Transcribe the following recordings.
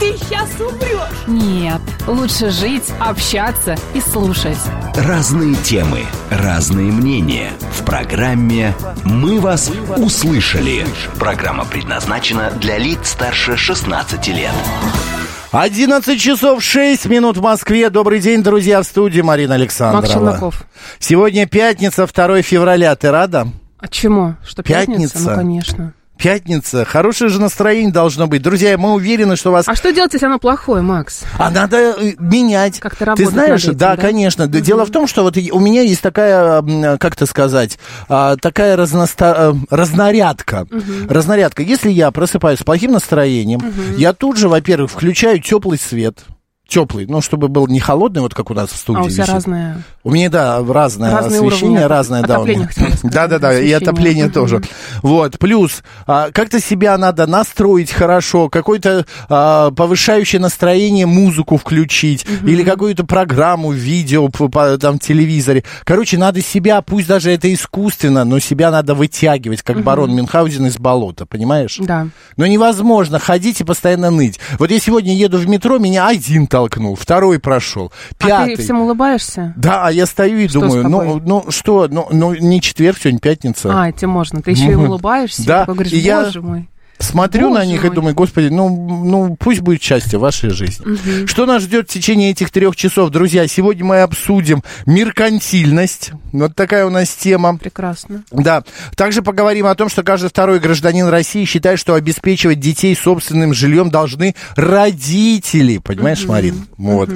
ты сейчас умрешь. Нет, лучше жить, общаться и слушать. Разные темы, разные мнения. В программе «Мы вас услышали». Программа предназначена для лиц старше 16 лет. 11 часов 6 минут в Москве. Добрый день, друзья, в студии Марина Александрова. Макс Челноков. Сегодня пятница, 2 февраля. Ты рада? А чему? Что пятница? Пятница. Ну, конечно. Пятница. Хорошее же настроение должно быть. Друзья, мы уверены, что вас... А что делать, если оно плохое, Макс? А надо э, менять. Как-то Ты работать знаешь, над этим, да, да? конечно. Да, Дело в том, что вот у меня есть такая, как это сказать, а, такая разноста- э, разнарядка. Разнарядка. Если я просыпаюсь с плохим настроением, я тут же, во-первых, включаю теплый свет. Теплый, ну, чтобы был не холодный, вот как у нас в студии А у тебя висит. разное... У меня, да, разное Разные освещение, разное, да. сказать, Да-да-да, и отопление тоже. Вот, плюс, а, как-то себя надо настроить хорошо, какой-то а, повышающее настроение музыку включить, или какую-то программу, видео по, по, там, телевизоре. Короче, надо себя, пусть даже это искусственно, но себя надо вытягивать, как барон Мюнхгаузен из болота, понимаешь? Да. Но невозможно ходить и постоянно ныть. Вот я сегодня еду в метро, меня один толкнул, второй прошел, А пятый. ты всем улыбаешься? Да, а я стою и Что думаю, ну, ну что, ну, ну не четверг, сегодня пятница. А, тебе можно. Ты еще и улыбаешься, Да, и такой говоришь, и я- боже мой. Смотрю на Боже них и мой. думаю, господи, ну, ну пусть будет счастье в вашей жизни. Что нас ждет в течение этих трех часов, друзья? Сегодня мы обсудим меркантильность. Вот такая у нас тема. Прекрасно. Да. Также поговорим о том, что каждый второй гражданин России считает, что обеспечивать детей собственным жильем должны родители. Понимаешь, Марин? Вот.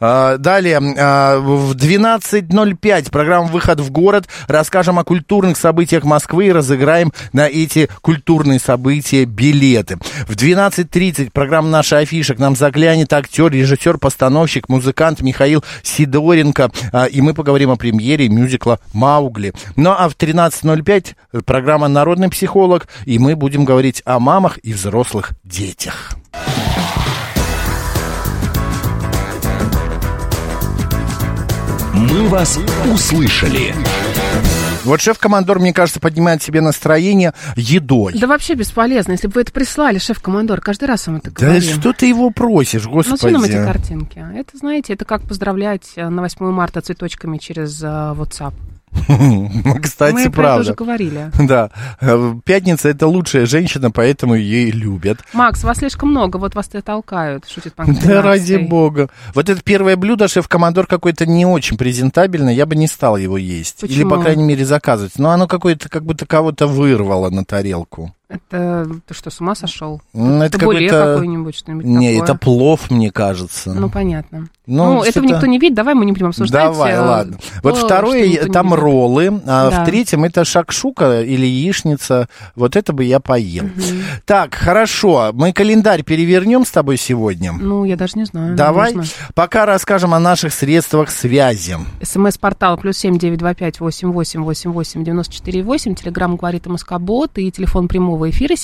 А, далее, а, в 12.05 программа «Выход в город». Расскажем о культурных событиях Москвы и разыграем на эти культурные события билеты. В 12.30 программа «Наша афиша». К нам заглянет актер, режиссер, постановщик, музыкант Михаил Сидоренко. А, И мы поговорим о премьере мюзикла «Маугли». Ну а в 13.05 программа «Народный психолог». И мы будем говорить о мамах и взрослых детях. «Мы вас услышали». Вот шеф-командор, мне кажется, поднимает себе настроение едой. Да вообще бесполезно. Если бы вы это прислали, шеф-командор, каждый раз вам это Да говорил. что ты его просишь, Ну, зачем нам эти господи. картинки? Это, знаете, это как поздравлять э, на 8 марта цветочками через э, WhatsApp. Кстати, Мы про это правда. уже говорили. Да, Э, пятница это лучшая женщина, поэтому ее любят. Макс, вас слишком много, вот вас и толкают, шутит пан Да ради бога. Вот это первое блюдо, шеф-командор какой-то не очень презентабельный, я бы не стал его есть. Или, Почему? по крайней мере, заказывать. Но оно какое-то, как будто кого-то вырвало на тарелку. Это ты что, с ума сошел? М, Это Табуле какой-то... какой-нибудь, что-нибудь Не, такое. это плов, мне кажется. Ну, понятно. Ну, Ну, этого никто не видит, давай мы не будем обсуждать. Давай, э, ладно. Вот что второе, там роллы, а Да. в третьем это шакшука или яичница. Вот это бы я поел. Так, хорошо. Мы календарь перевернем с тобой сегодня. Ну, я даже не знаю. Давай. нужно. Пока расскажем о наших средствах связи. СМС-портал плюс семь девять два пять восемь восемь восемь восемь девяносто четыре восемь. Телеграмм говорит МСК-бот и телефон прямого эфира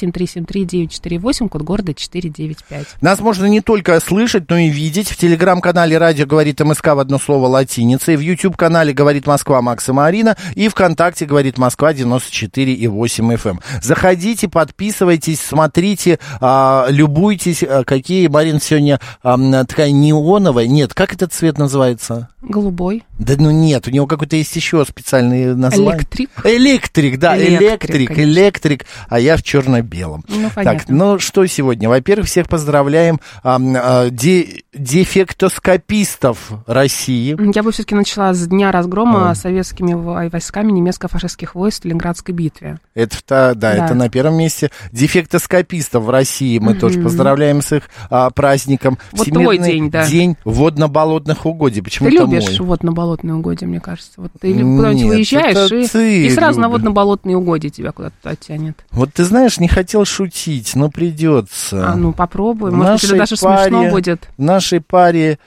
девять четыре восемь, код города четыре девять пять. Нас можно не только слышать, но и видеть. В телеграм-канале «Радио говорит МСК» в одно слово латиницей. В YouTube-канале «Говорит Москва» Макса Марина. И ВКонтакте «Говорит Москва» 94,8 FM. эм. Заходите, подписывайтесь, смотрите, а, любуйтесь, а, какие, Марин, сегодня такая неоновая. Нет, как этот цвет называется? Голубой. Да ну нет, у него какой-то есть еще специальный название. Электрик. Электрик, да, Электрик, электрик, электрик, а я в черно-белом. Ну, так, понятно. ну что сегодня? Во-первых, всех поздравляем а, а, де- дефектоскопистов России. Я бы все-таки начала с дня разгрома советскими вой- войсками немецко-фашистских войск в Сталинградской битве. Это, да, Да. это на первом месте. Дефектоскопистов в России мы тоже поздравляем с их а, праздником. Вот твой день, да. день водно-болотных угодий. Ты Почему-то любишь мой. водно-болотные угодья, мне кажется. Вот ты куда-нибудь выезжаешь, и, ты и сразу на любишь. водно-болотные угодья тебя куда-то туда тянет. Вот ты знаешь, не хотел шутить, но придется. А ну попробуй, может быть, это даже смешно паре- будет. В нашей паре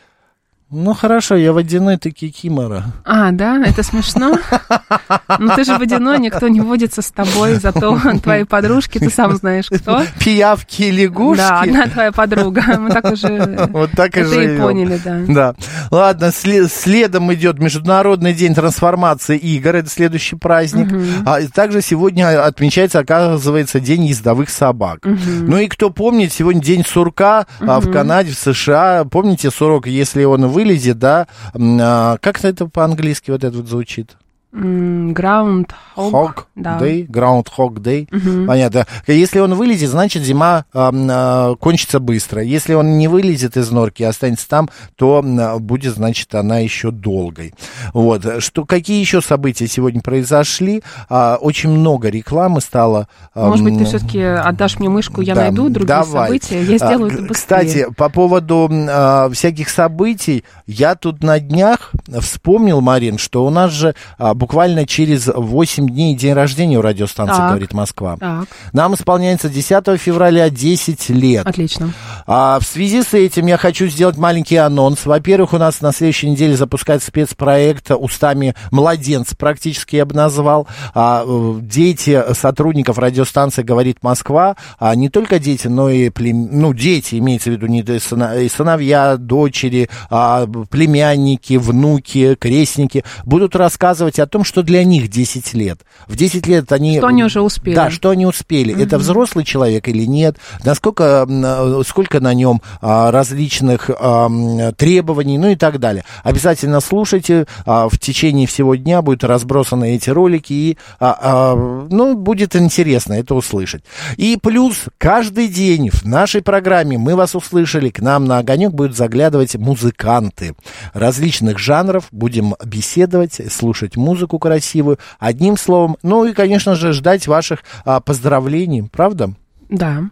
Ну хорошо, я водяной, ты кикимора. А, да, это смешно. Ну ты же водяной, никто не водится с тобой, зато твои подружки, ты сам знаешь кто. Пиявки и лягушки. Да, одна твоя подруга. Мы так уже Вот так и и поняли, да. Да. Ладно, сле- следом идет Международный день трансформации игр. Это следующий праздник. А также сегодня отмечается, оказывается, День ездовых собак. Ну и кто помнит, сегодня День сурка а, в Канаде, в США. Помните сурок, если он вылезет, да? а, Как это по-английски вот это вот звучит? Groundhog. Hog да. Day, Groundhog Day. Понятно. Если он вылезет, значит зима а, кончится быстро. Если он не вылезет из норки и останется там, то м, будет, значит, она еще долгой. Вот. Что, какие еще события сегодня произошли? А, очень много рекламы стало. Может быть, ты все-таки отдашь мне мышку, я да, найду другие давай. события, я сделаю А, это быстрее. Кстати, по поводу а, всяких событий, я тут на днях вспомнил, Марин, что у нас же а, буквально через 8 дней день рождения у радиостанции Так. «Говорит Москва». Так, Нам исполняется 10 февраля 10 лет. отлично. А в связи с этим я хочу сделать маленький анонс. Во-первых, у нас на следующей неделе запускается спецпроект устами младенца, практически я бы назвал. А, э, дети сотрудников радиостанции «Говорит Москва», а не только дети, но и плем... ну, дети, имеется в виду не и сыновья, дочери, а, племянники, внуки, крестники, будут рассказывать о том, что для них 10 лет. В 10 лет они... Что они уже успели. Да, что они успели. Это взрослый человек или нет? Насколько, э, сколько на нем а, различных требований, ну и так далее. Обязательно слушайте. а, в течение всего дня будут разбросаны эти ролики, и, а, ну, будет интересно это услышать. И плюс каждый день в нашей программе мы вас услышали, к нам на огонек будут заглядывать музыканты различных жанров. Будем беседовать, слушать музыку красивую. Одним словом, ну и, конечно же, ждать ваших а, поздравлений, правда? Да.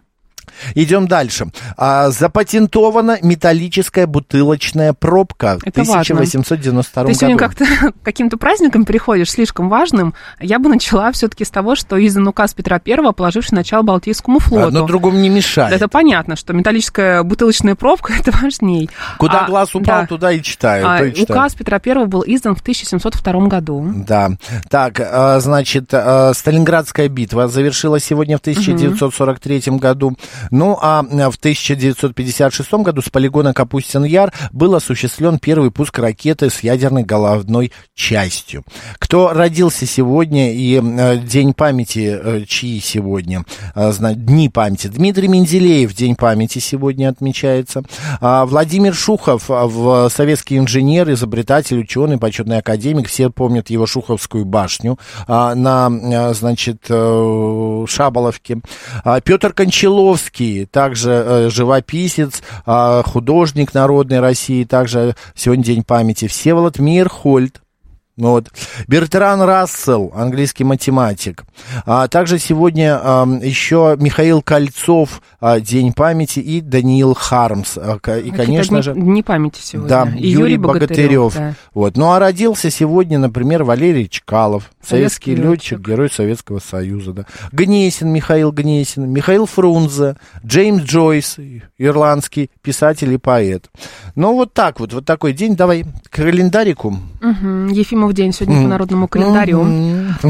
Идем дальше. А, запатентована металлическая бутылочная пробка важно. 1892 Ты сегодня году. как-то каким-то праздникам приходишь слишком важным. Я бы начала все-таки с того, что издан указ Петра Первого, положивший начало Балтийскому флоту. Одно другому не мешает. Это понятно, что металлическая бутылочная пробка это важней. Куда А, глаз упал, да. туда и читаю. А, и читаю. указ Петра Первого был издан в 1702 году. Да. Так, а, значит, а, Сталинградская битва завершилась сегодня в 1943 году. Ну, а в 1956 году с полигона Капустин-Яр был осуществлен первый пуск ракеты с ядерной головной частью. Кто родился сегодня и э, день памяти, э, чьи сегодня, э, дни памяти. Дмитрий Менделеев, день памяти сегодня отмечается. А, Владимир Шухов, в советский инженер, изобретатель, ученый, почетный академик. Все помнят его Шуховскую башню на, значит, э, Шаболовке. А, Петр Кончаловский, также э, живописец, а, художник народной России, также сегодня день памяти. Всеволод Мейерхольд, ну вот. Бертран Рассел, английский математик. А также сегодня а, еще Михаил Кольцов, а, День памяти, и Даниил Хармс. А, и, конечно же... дни памяти сегодня. Да, И Юрий, Богатырев. да. Вот. Ну а родился сегодня, например, Валерий Чкалов, советский, Советский летчик, летчик. герой Советского Союза. Да. Гнесин, Михаил Гнесин, Михаил Фрунзе, Джеймс Джойс, ирландский писатель и поэт. Ну вот так вот, вот такой день. Давай к календарику. Мгм. Ефимов день сегодня по народному календарю.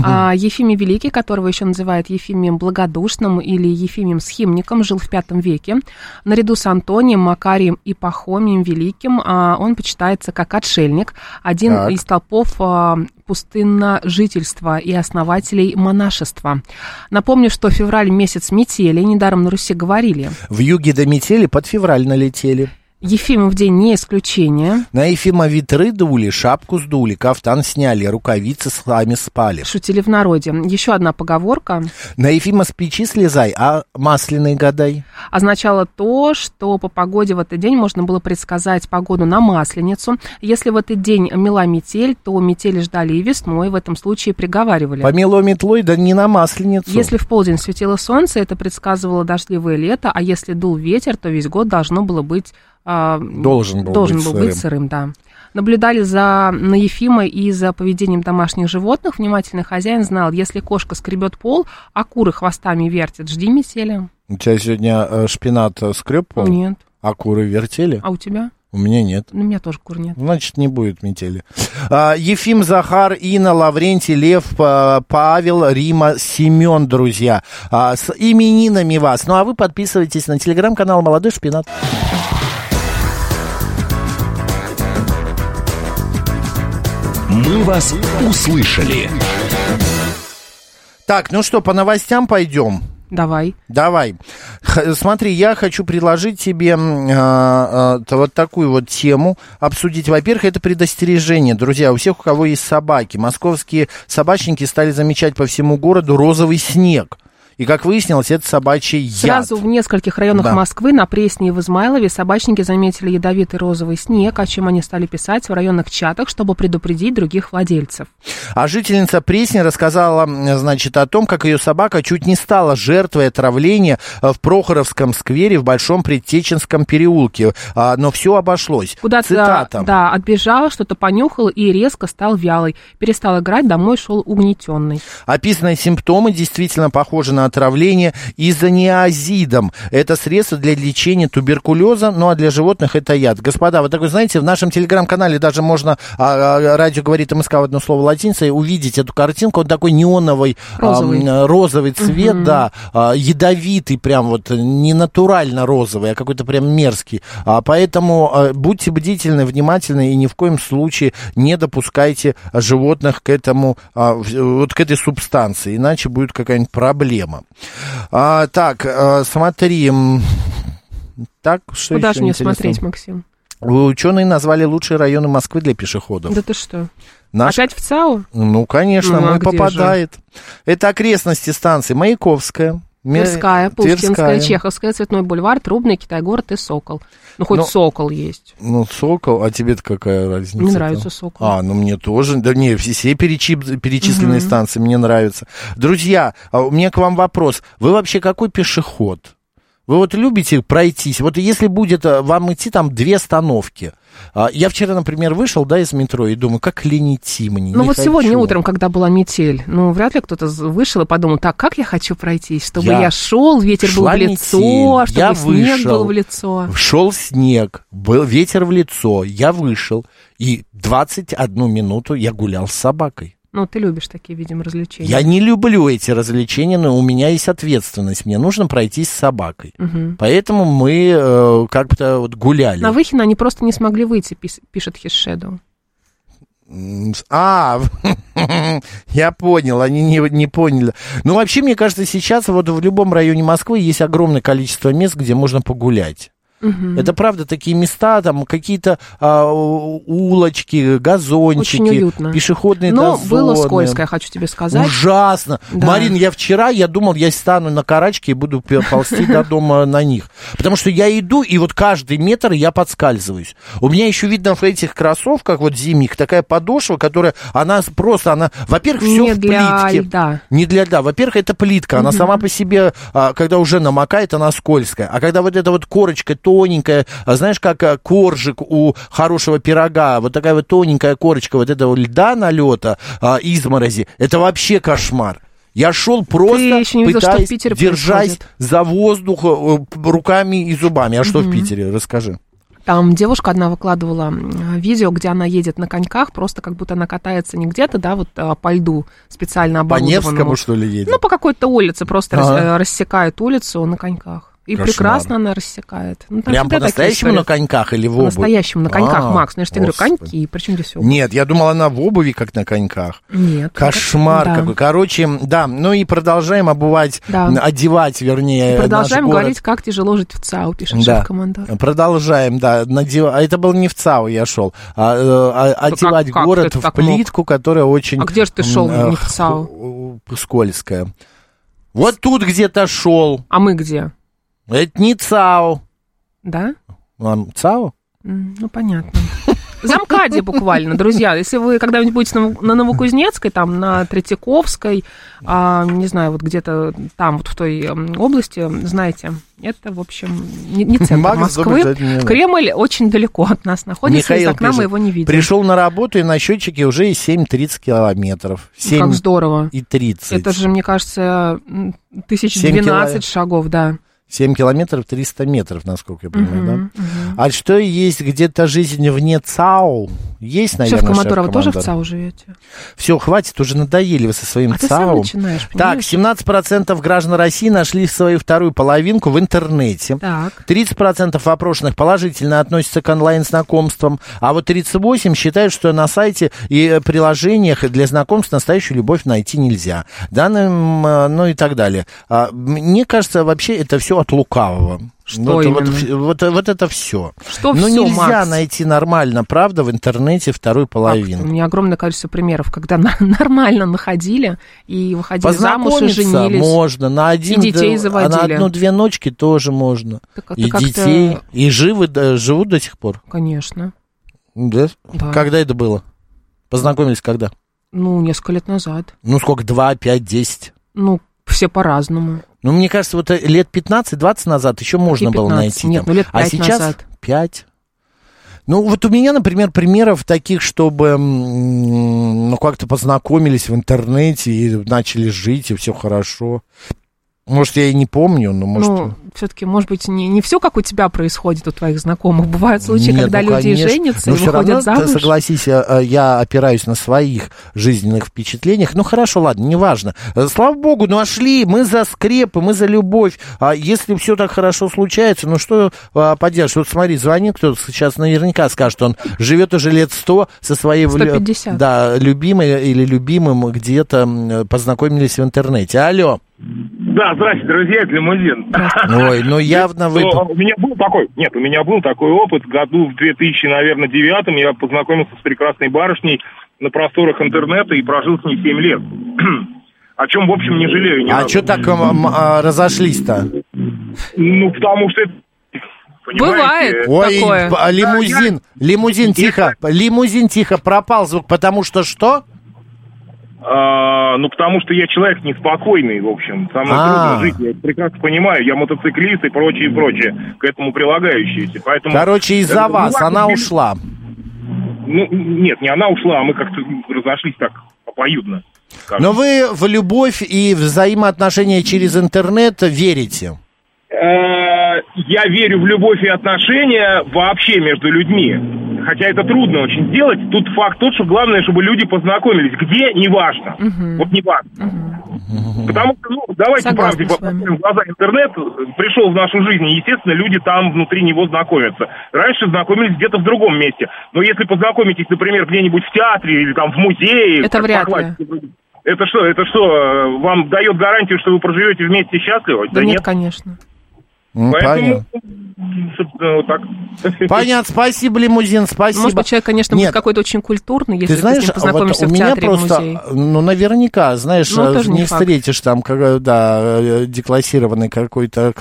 А, Ефимий Великий, которого еще называют Ефимием Благодушным или Ефимием Схимником, жил в V веке. Наряду с Антонием, Макарием и Пахомием Великим а, он почитается как отшельник, один Так. из толпов а, пустынножительства и основателей монашества. Напомню, что февраль месяц метели, недаром на Руси говорили. В юге до метели под февраль налетели. Ефимов день не исключение. На Ефима ветры дули, шапку сдули, кафтан сняли, рукавицы сами спали. Шутили в народе. Еще одна поговорка. На Ефима с печи слезай, а масляный гадай. означало то, что по погоде в этот день можно было предсказать погоду на Масленицу. Если в этот день мела метель, то метели ждали и весной, в этом случае приговаривали. Помело метлой, да не на масленицу. Если в полдень светило солнце, это предсказывало дождливое лето, а если дул ветер, то весь год должно было быть... а, Должен был должен быть был сырым. быть сырым, да. Наблюдали за на Ефима и за поведением домашних животных. Внимательный хозяин знал, если кошка скребет пол, а куры хвостами вертят, жди метели. У тебя сегодня э, шпинат э, скреб пол, Нет. а куры вертели? А у тебя? У меня нет. У меня тоже кур нет. Значит, не будет метели. А, Ефим, Захар, Инна, Лаврентий, Лев, Па- Павел, Рима, Семен, друзья. А, с именинами вас. Ну, а вы подписывайтесь на телеграм-канал «Молодой шпинат». «Мы вас услышали». Так, ну что, по новостям пойдем. Давай. Давай. Х- смотри, я хочу предложить тебе а, т- вот такую вот тему обсудить. Во-первых, это предостережение. Друзья, у всех, у кого есть собаки, московские собачники стали замечать по всему городу розовый снег. И, как выяснилось, это собачий яд. Сразу в нескольких районах Да. Москвы, на Пресне и в Измайлове, собачники заметили ядовитый розовый снег, о чем они стали писать в районных чатах, чтобы предупредить других владельцев. А жительница Пресни рассказала, значит, о том, как ее собака чуть не стала жертвой отравления в Прохоровском сквере в Большом Предтеченском переулке. А, Но все обошлось. Куда-то, Цитата. да, отбежал, что-то понюхал и резко стал вялый. Перестал играть, домой шел угнетенный. Описанные симптомы действительно похожи на отравление изониазидом. Это средство для лечения туберкулеза, ну а для животных это яд. Господа, вы такой, знаете, в нашем телеграм-канале даже можно, а, а, радио говорит МСК в одно слово латиницей, увидеть эту картинку, он такой неоновый, Розовый. а, розовый цвет, да, а, ядовитый прям вот, не натурально розовый, а какой-то прям мерзкий. А, поэтому а, будьте бдительны, внимательны и ни в коем случае не допускайте животных к этому, а, вот к этой субстанции, иначе будет какая-нибудь проблема. А, так, а, смотри, так, что Куда же мне интересного? смотреть, Максим? Ученые назвали лучшие районы Москвы для пешеходов. Да ты что? Наш Опять в ЦАУ? ну, конечно, Ну, а мы попадает. Это окрестности станции Маяковская. Тверская, Пушкинская, Тверская. Чеховская, Цветной бульвар, Трубный, Китай-город и Сокол. Ну, хоть Но- Сокол есть. Ну, Сокол, а тебе-то какая разница? Мне нравится Сокол. А, ну мне тоже. Да не, все, все перечи- перечисленные станции мне нравятся. Друзья, а у меня к вам вопрос. Вы вообще какой пешеход? Вы вот любите пройтись? Вот если будет а, вам идти там две остановки. А, Я вчера, например, вышел, да, из метро и думаю, как лень идти мне. Ну вот хочу. сегодня утром, когда была метель, ну вряд ли кто-то вышел и подумал, так, как я хочу пройтись, чтобы Я я, шел, ветер был в лицо, метель, чтобы я снег вышел. был в лицо. Шел снег, был ветер в лицо, я вышел, и 21 минуту я гулял с собакой. Ну, ты любишь такие, видимо, развлечения. Я не люблю эти развлечения, но у меня есть ответственность. Мне нужно пройтись с собакой. Мгм. Поэтому мы э, как-то вот гуляли. На Выхино они просто не смогли выйти, пис- пишет с- А, я понял, они не, не поняли. Ну, вообще, мне кажется, сейчас вот в любом районе Москвы есть огромное количество мест, где можно погулять. Это правда такие места, там какие-то а, улочки, газончики, Очень уютно. пешеходные Но дозоны. было скользко, я хочу тебе сказать. Ужасно. Да. Марин, я вчера, я думал, я стану на карачке и буду ползти до дома на них. Потому что я иду, и вот каждый метр я подскальзываюсь. У меня еще видно в этих кроссовках, вот зимних, такая подошва, которая, она просто, она, во-первых, все в плитке. льда. Не для льда. Во-первых, это плитка. Она сама по себе, а, когда уже намокает, она скользкая. А когда вот эта вот корочка тоненькая, а, знаешь, как а, коржик у хорошего пирога, вот такая вот тоненькая корочка вот этого льда налета, а, изморози, это вообще кошмар. Я шел просто, видел, пытаясь Питере держась происходит. за воздух э, руками и зубами. А что в Питере? Расскажи. Там девушка одна выкладывала видео, где она едет на коньках, просто как будто она катается не где-то, да, вот а, по льду специально По оборудованному. Невскому, что ли, едет? Ну, по какой-то улице, просто Ага. э, рассекает улицу на коньках. И Кошмар. прекрасно она рассекает. Ну, Прям по-настоящему на коньках или в обуви? По-настоящему на коньках, А, Макс. Ну, я же тебе говорю, коньки, причем здесь обувь? Нет, я думал, она в обуви, как на коньках. Нет. Кошмар Да. какой. Короче, да, ну и продолжаем обувать, Да. одевать, вернее, И Продолжаем наш город. говорить, как тяжело жить в ЦАУ, пишет Да. шеф-командор. Продолжаем, да. надев- А это был не в ЦАУ я шел, а, э, а- одевать как город ты в плитку, которая очень... А где же ты шел, не в ЦАУ? Скользкая. Вот тут где-то шел. А мы где? Это не ЦАУ. Да? Вам ЦАУ? М, Ну, понятно. Замкаде буквально, друзья. Если вы когда-нибудь будете на, Новокузнецкой, там, на Третьяковской, а, не знаю, вот где-то там, вот в той области, знаете, это, в общем, не, не центр Макс Москвы. Кремль очень далеко от нас находится, из окна пишет, мы его не видим. Пришел на работу, и на счетчике уже 7,30 километров. 7 Как здорово. и 30. Это же, мне кажется, м, тысяч Семь двенадцать кило- шагов, да. 7 километров 300 метров, насколько я понимаю, да? А что есть где-то жизнь вне ЦАУ? Есть, наверное, Шеф Коматорова тоже в? ЦАУ живете? Все, хватит, уже надоели вы со своим А ты сам ЦАУ. начинаешь, так, понимаешь? 17% граждан России нашли свою вторую половинку в интернете. Так. 30% опрошенных положительно относятся к онлайн-знакомствам, а вот 38% считают, что на сайте и э, приложениях для знакомств настоящую любовь найти нельзя. Данным, э, ну и так далее. А, Мне кажется, вообще это все от лукавого. Что вот, вот, именно? вот, вот это все. Что Но всё, нельзя Макс? найти нормально, правда, в интернете вторую У половину. меня огромное количество примеров, когда на- нормально находили и выходили замуж и женились. можно, на один, И детей заводили. а на одну-две ночки тоже можно. Так, и детей, и живы, да, живут до сих пор. Конечно. Да? Да. Когда это было? Познакомились когда? Ну, несколько лет назад. Ну, сколько? Два, пять, десять? Ну, все по-разному. Ну, мне кажется, вот э, лет 15-20 назад еще можно было 15? найти. Нет, там. ну, лет а пять сейчас назад. 5. Ну, вот у меня, например, примеров таких, чтобы, ну, как-то познакомились в интернете и начали жить, и все хорошо. Может, я и не помню, но может... Ну, все-таки, может быть, не, не все как у тебя происходит у твоих знакомых. Бывают случаи, Нет, когда ну, люди конечно. женятся Но и выходят равно, замуж. согласись, я, э, я опираюсь на своих жизненных впечатлениях. Ну, хорошо, ладно, неважно. Э, Слава богу, нашли, мы за скрепы, мы за любовь. А если все так хорошо случается, ну, что а, поделаешь? Вот смотри, звонит кто-то сейчас наверняка скажет, он живет уже лет сто со своей... влю- 150. Да, любимой или любимым где-то познакомились в интернете. Алло. Да, здрасте, друзья, это лимузин. Ой, ну явно вы... У меня был такой, нет, у меня был такой опыт. Году в 2000, наверное, девятом я познакомился с прекрасной барышней на просторах интернета и прожил с ней 7 лет. О чем, в общем, не жалею ни А разу. что так а, разошлись-то? Ну, потому что это... Бывает. понимаете, Ой, Такое. лимузин, лимузин, тихо, лимузин, тихо, пропал звук, потому что что? А, ну, потому что я человек неспокойный, в общем. Со мной А. трудно жить, я прекрасно понимаю. Я мотоциклист и прочее, и прочее, к этому прилагающиеся. Поэтому... Короче, из-за вас она ушла. Ну, нет, не она ушла, а мы как-то разошлись так обоюдно. Но вы в любовь и взаимоотношения через интернет верите? Э, Я верю в любовь и отношения вообще между людьми. Хотя это трудно очень сделать. Тут факт тот, что главное, чтобы люди познакомились. Где, неважно. Вот неважно. Потому что, ну, давайте Согласна правде посмотрим в глаза. Интернет пришел в нашу жизнь, и, естественно, люди там внутри него знакомятся. Раньше знакомились где-то в другом месте. Но если познакомитесь, например, где-нибудь в театре или там в музее... Это вряд классике, Это что, это что, э, вам дает гарантию, что вы проживете вместе счастливо? Да нет, конечно. М, Поэтому, Понятно. вот так. Понятно, спасибо, лимузин, спасибо. Может быть, человек, конечно, Нет. будет какой-то очень культурный, если Ты знаешь, с ним а вот познакомишься у в меня театре, в просто, музее. ну, наверняка, знаешь, Ну, не не факт. встретишь там, да, э, деклассированный какой-то,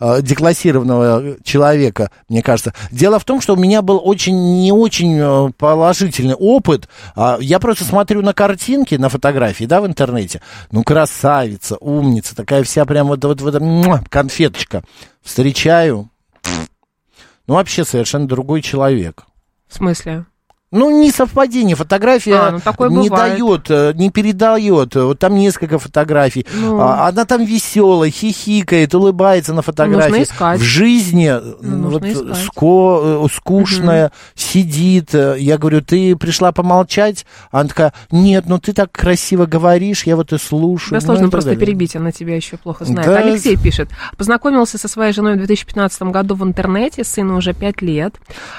э, деклассированного человека, мне кажется. Дело в том, что у меня был очень, не очень э, положительный опыт. А, Я просто смотрю на картинки, на фотографии, да, в интернете. Ну, красавица, умница, такая вся прям вот, вот, вот конфеточка. Встречаю. Ну, вообще совершенно другой человек. В смысле? Ну, не совпадение. Фотография А, ну, не дает, э, не передает. Вот там несколько фотографий. Ну. А, Она там веселая, хихикает, улыбается на фотографии. Нужно искать. В жизни э, Ну, вот, нужно искать. ско- э, скучная, сидит. Э, Я говорю, ты пришла помолчать? Она такая, нет, ну ты так красиво говоришь, я вот и слушаю. Да Ну, сложно просто далее. перебить, она тебя еще плохо знает. Да. Алексей пишет. Познакомился со своей женой в 2015 году в интернете, сыну уже 5 лет.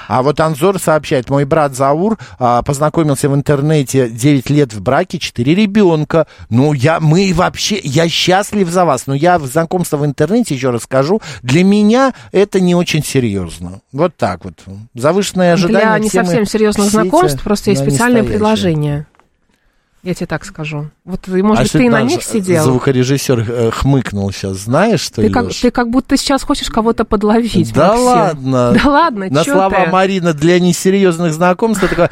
А вот Анзор сообщает, мой брат Заур а, познакомился в интернете 9 лет в браке, 4 ребенка. Ну, я, мы вообще, я счастлив за вас, но я в знакомство в интернете, еще раз скажу, для меня это не очень серьезно. Вот так вот. Завышенные ожидания. Для не все мы- совсем серьезных знакомств просто есть специальное нестоящие. Я тебе так скажу. Вот, может А быть, ты и на них сидел. Звукорежиссер э, хмыкнул сейчас, знаешь, что Ты как, ты как будто сейчас хочешь кого-то подловить, Да Максим. ладно. Да ладно, На слова ты? Марина для несерьезных знакомств, ты такой,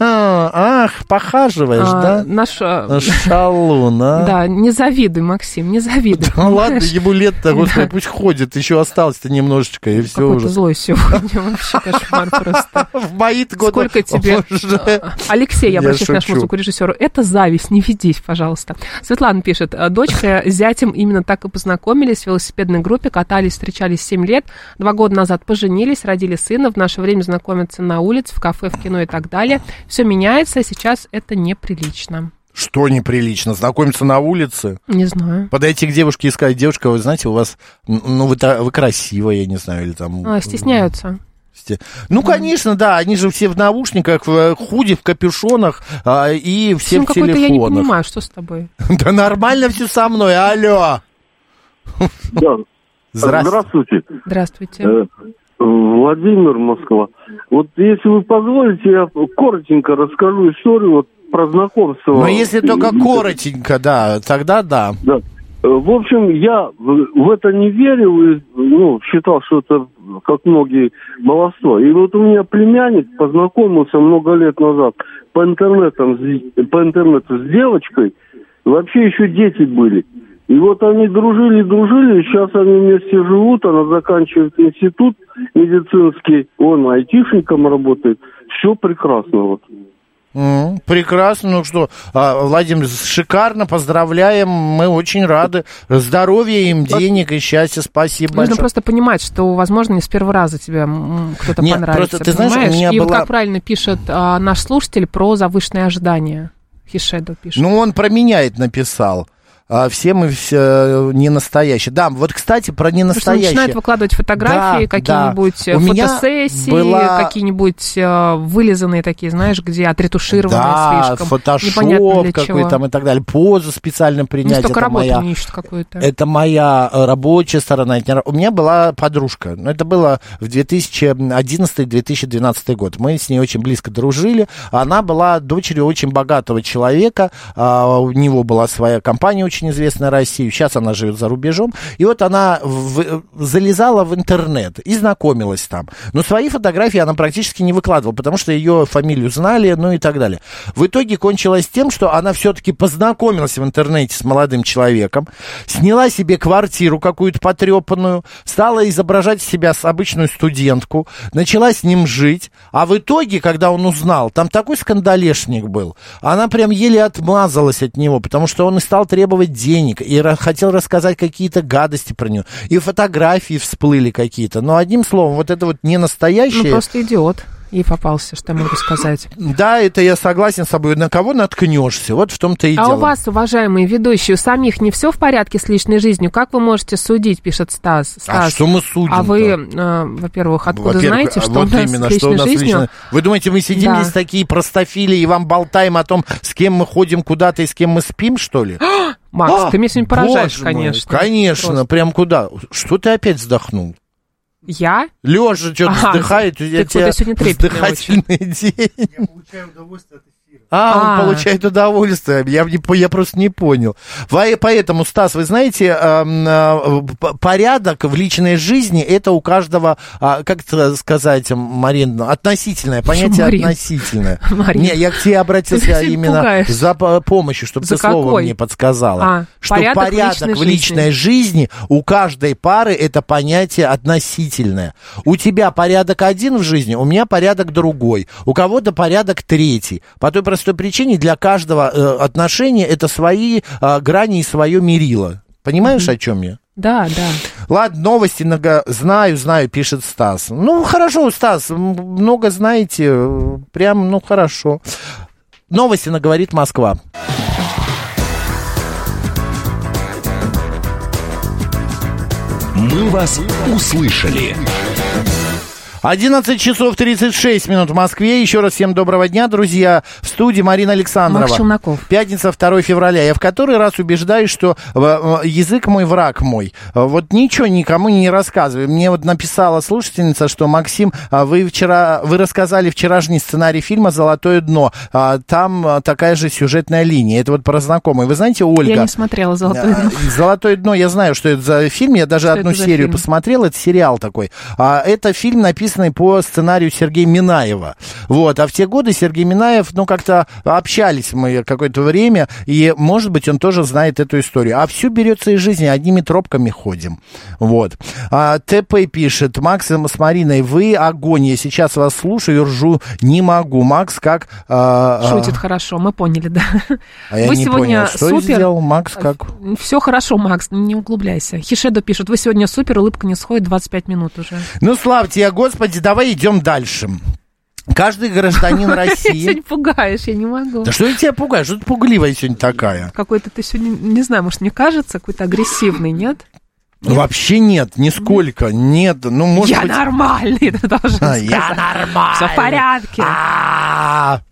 «А, ах, похаживаешь, А, да? Наш... а, Шалун, а? Да, не завидуй, Максим, не завидуй. Ну ладно, ему лет-то, господи, пусть ходит, еще осталось-то немножечко, и все уже. злой сегодня, вообще кошмар просто. В мои годы Сколько тебе... уже- Алексей, я обращаюсь к нашему звукорежиссеру. Это зависть, не ведись, пожалуйста. Светлана пишет, «А, дочка с зятем именно так и познакомились в велосипедной группе, катались, встречались 7 лет, два года назад поженились, родили сына, в наше время знакомятся на улице, в кафе, в кино и так далее. Все меняется, сейчас это неприлично. Что неприлично, знакомиться на улице? Не знаю. Подойти к девушке и сказать, девушка, вы знаете, у вас, ну, вы, вы красивая, я не знаю, или там... А, стесняются. Сте- Ну, конечно, да, они же все в наушниках, в э, худи, в капюшонах, а, и все Максим, в какой-то я не телефонах. понимаю, что с тобой? Да нормально все со мной, алло. Да. Здравствуйте. Здравствуйте. Здравствуйте. Владимир Москва. Вот если вы позволите, я коротенько расскажу историю вот про знакомство. Но если только коротенько, да, тогда да. Да. Э, В общем, я в это не верил и ну, считал, что это, как многие, баловство. И вот у меня племянник познакомился много лет назад по интернету, по интернету с девочкой. Вообще еще дети были. И вот они дружили, дружили, сейчас они вместе живут, она заканчивает институт медицинский, он айтишником работает. Все прекрасно вот. Прекрасно, ну что, а, Владимир, шикарно, поздравляем, мы очень рады. Здоровья им, денег и счастья, спасибо Нужно большое. просто понимать, что, возможно, не с первого раза тебе кто-то Нет, понравится. просто, ты знаешь, у понимаешь? меня И вот была- как правильно пишет а, наш слушатель про завышенные ожидания. Хишеду пишет. Ну, он про меняет написал. А, все мы все не настоящие. Да, вот, кстати, про не настоящие. начинает выкладывать фотографии, Да, какие-нибудь да. Фотосессии, была- какие-нибудь э, вылизанные такие, знаешь, где отретушированные Да, слишком. Фотошоп какой там и так далее. Позу специально Ну, принять. столько это работы моя, не ищут какую-то. это моя э, рабочая сторона. У меня была подружка. Ну, это было в 2011-2012 год. Мы с ней очень близко дружили. Она была дочерью очень богатого человека. А, У него была своя компания очень известная в России. Сейчас она живет за рубежом. И вот она в- залезала в интернет и знакомилась там. Но свои фотографии она практически не выкладывала, потому что ее фамилию знали, ну и так далее. В итоге кончилось тем, что она все-таки познакомилась в интернете с молодым человеком, сняла себе квартиру какую-то потрепанную, стала изображать себя с обычную студентку, начала с ним жить, а в итоге, когда он узнал, там такой скандалешник был, она прям еле отмазалась от него, потому что он и стал требовать денег, и хотел рассказать какие-то гадости про нее, и фотографии всплыли какие-то, но одним словом, вот это вот не Ну, настоящее... просто идиот. Ей попался, что я могу сказать. Да, это я согласен с собой. На кого наткнешься? Вот в том-то и А дело. у вас, уважаемые ведущие, у самих не все в порядке с личной жизнью? Как вы можете судить, пишет Стас. А Стас, что мы судим? А вы, э, во-первых, откуда Во-первых, знаете, а что вот у нас именно, с что у нас жизнью? лично- Вы думаете, мы сидим Да. здесь такие простофили и вам болтаем о том, с кем мы ходим куда-то и с кем мы спим, что ли? Макс, А, ты меня сегодня поражаешь, боже мой, конечно. Конечно, Просто. прям куда? Что ты опять вздохнул? Я? Лежа что-то Ага, вздыхает, у тебя так вот я сегодня трепетный вздыхательный А, А. он получает удовольствие. Я, не по- я просто не понял. Во- Поэтому, Стас, вы знаете, эм, э, п- порядок в личной жизни это у каждого, а, как это сказать, Марина, относительное понятие Марин? относительное. Марин. Не, я к тебе Ты обратился сегодня именно пугаешь. за по- помощью, чтобы За ты слово какой? мне подсказала. А, что порядок в порядок, личной в личной жизни у каждой пары это понятие относительное. У тебя порядок один в жизни, у меня порядок другой. У кого-то порядок третий. По той простой причине для каждого э, отношения это свои э, грани и свое мерило. Понимаешь, о чем я? Да, да. Ладно, новости много знаю, знаю, пишет Стас. Ну, хорошо, Стас, много знаете, э, прям, ну, хорошо. Новости на говорит Москва. «Мы вас услышали». 11 часов 36 минут в Москве. Еще раз всем доброго дня, друзья. В студии Марина Александрова. Макс Челноков. Пятница, 2 февраля. Я в который раз убеждаюсь, что э, э, язык мой, враг мой. Э, Вот ничего никому не рассказываю. Мне вот написала слушательница, что, Максим, а вы вчера, вы рассказали вчерашний сценарий фильма «Золотое дно». А, Там такая же сюжетная линия. Это вот про знакомые. Вы знаете, Ольга... Я не смотрела «Золотое дно». «Золотое дно», я знаю, что это за фильм, я даже Что одну серию фильм? посмотрел, это сериал такой. А, это фильм, написанный по сценарию Сергея Минаева. Вот, а в те годы Сергей Минаев, ну, как-то общались мы какое-то время, и, может быть, он тоже знает эту историю. А все берется из жизни, одними тропками ходим. Вот. А, ТП пишет, Макс с Мариной, вы огонь, я сейчас вас слушаю, ржу не могу. Макс как... а, а, Шутит хорошо, мы поняли, да. А я Вы не сегодня понял, что супер. сделал Макс как... Все хорошо, Макс, не углубляйся. Хишедо пишет, вы сегодня супер, улыбка не сходит 25 минут уже. Ну, слава тебе, Господи, давай идем дальше. Каждый гражданин Ты России... сегодня пугаешь, я не могу. Да что я тебя пугаю? Что ты пугливая сегодня такая? Какой-то ты сегодня, не знаю, может, мне кажется, какой-то агрессивный, нет? Вообще нет, нисколько, нет. Ну, может я быть... нормальный, ты должен А, сказать. я нормальный. Все в порядке.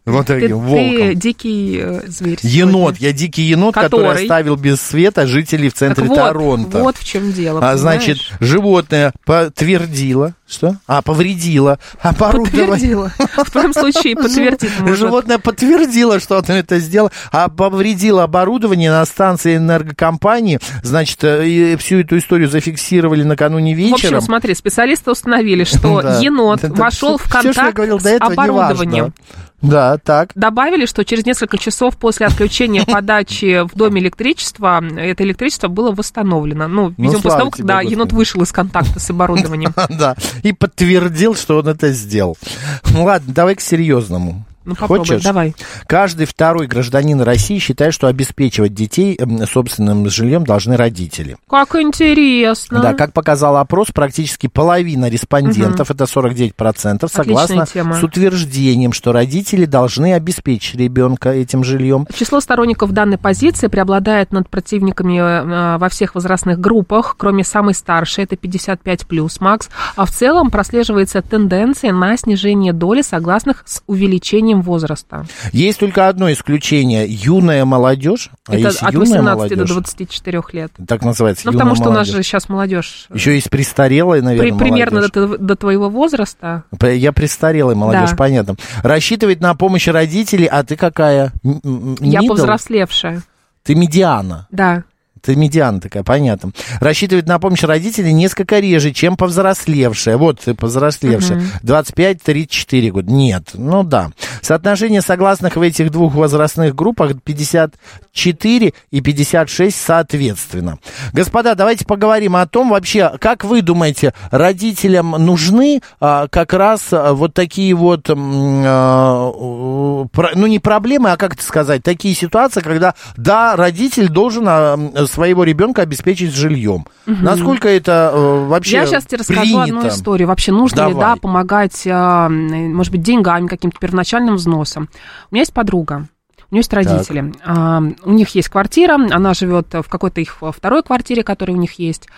А, Вот Ты, таким ты волком. дикий э, зверь. Енот, сегодня. я дикий енот, который, Который? оставил без света жителей в Так центре вот, Торонто. Вот в чем дело. а значит, животное подтвердило, что? А, повредило оборудование. Подтвердила. В твоем случае подтвердит. Животное подтвердило, что оно это сделало, а повредило оборудование на станции энергокомпании. Значит, э, всю эту историю зафиксировали накануне В общем, вечером. смотри, специалисты установили, что енот вошел в контакт с оборудованием. Да, так. Добавили, что через несколько часов после отключения подачи в доме электричества это электричество было восстановлено. Ну, видимо, после того, когда енот вышел из контакта с оборудованием. Да, и подтвердил, что он это сделал. Ну ладно, давай к серьезному. Ну, попробуй, Хочешь? давай. Каждый второй гражданин России считает, что обеспечивать детей собственным жильем должны родители. Как интересно. Да, как показал опрос, практически половина респондентов, это 49%, согласна с утверждением, что родители должны обеспечить ребенка этим жильем. Число сторонников данной позиции преобладает над противниками э, во всех возрастных группах, кроме самой старшей, это 55 плюс, Макс. А в целом прослеживается тенденция на снижение доли согласных с увеличением возраста. Есть только одно исключение юная молодежь. А это от юная 18 до молодежь, 24 лет. Так называется. Ну, потому что у нас молодежь. же сейчас молодежь Еще есть престарелая, наверное, при- примерно молодежь. до, до твоего возраста. Я престарелый, молодежь, Да. понятно. Рассчитывать на помощь родителей, а ты какая? М- Я middle? повзрослевшая. Ты медиана. Да. Ты медиана такая, понятно. Рассчитывать на помощь родителей несколько реже, чем повзрослевшая. Вот ты повзрослевшая. 25-34 года. Нет, ну да. Соотношение согласных в этих двух возрастных группах 54 и 56 соответственно. Господа, давайте поговорим о том вообще, как вы думаете, родителям нужны а, как раз а, вот такие вот, а, про- ну не проблемы, а как это сказать, такие ситуации, когда, да, родитель должен а, своего ребенка обеспечить жильем. Насколько это э, вообще Я сейчас тебе расскажу одну принято? историю. Вообще нужно ли, Давай. да, помогать, а, может быть, деньгами, каким-то первоначальным взносом. У меня есть подруга. У нее есть родители. А, у них есть квартира, она живет в какой-то их второй квартире, которая у них есть.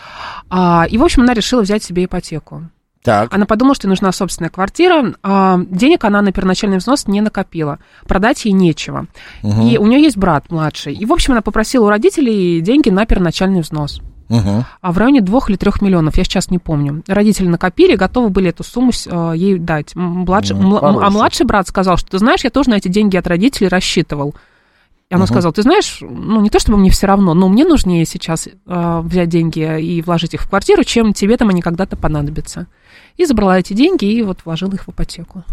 А, и, в общем, она решила взять себе ипотеку. Так, Она подумала, что ей нужна собственная квартира. а, денег она на первоначальный взнос не накопила. Продать ей нечего. И у нее есть брат младший. И, в общем, она попросила у родителей деньги на первоначальный взнос. Мгм. А в районе двух или трех миллионов, я сейчас не помню. Родители накопили, готовы были эту сумму э, ей дать. Младший, Ну, а младший брат сказал, что ты знаешь, я тоже на эти деньги от родителей рассчитывал. И она сказала, ты знаешь, ну не то чтобы мне все равно, но мне нужнее сейчас э, взять деньги и вложить их в квартиру, чем тебе там они когда-то понадобятся. И забрала эти деньги и вот вложила их в ипотеку.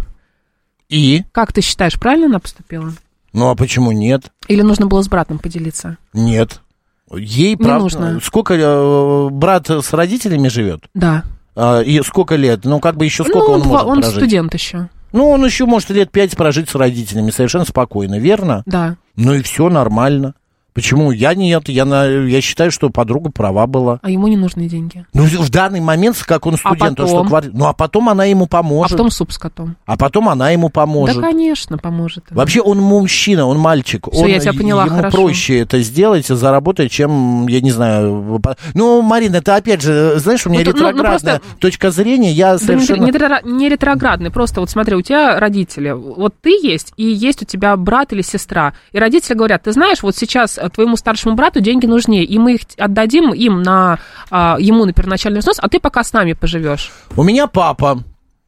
и? Как ты считаешь, правильно она поступила? Ну а почему нет? Или нужно было с братом поделиться? Нет. Ей, Не правда, нужно. сколько э, брат с родителями живет? Да. А, и сколько лет? Ну, как бы еще сколько ну, он два- может он прожить? студент еще. Ну, он еще может лет пять прожить с родителями совершенно спокойно, верно? Да. Ну и все нормально. Почему? Я нет, я, на, я считаю, что подруга права была. А ему не нужны деньги. Ну, в данный момент, как он студент, то что потом? квар- Ну, а потом она ему А поможет. потом суп с котом. А потом она ему поможет. Да, конечно, поможет. Вообще он мужчина, он мальчик. Всё, он, я тебя поняла, ему хорошо. проще это сделать, заработать, чем, я не знаю... Ну, Марина, это опять же, знаешь, у меня Ну, то- ну, ну, ретроградная просто- точка зрения, я Да не, совершенно... не не ретроградный, просто вот смотри, у тебя родители, вот ты есть, и есть у тебя брат или сестра, и родители говорят, ты знаешь, вот сейчас э, твоему старшему брату деньги нужнее, и мы их отдадим им на, а, ему на первоначальный взнос, а ты пока с нами поживешь. У меня папа.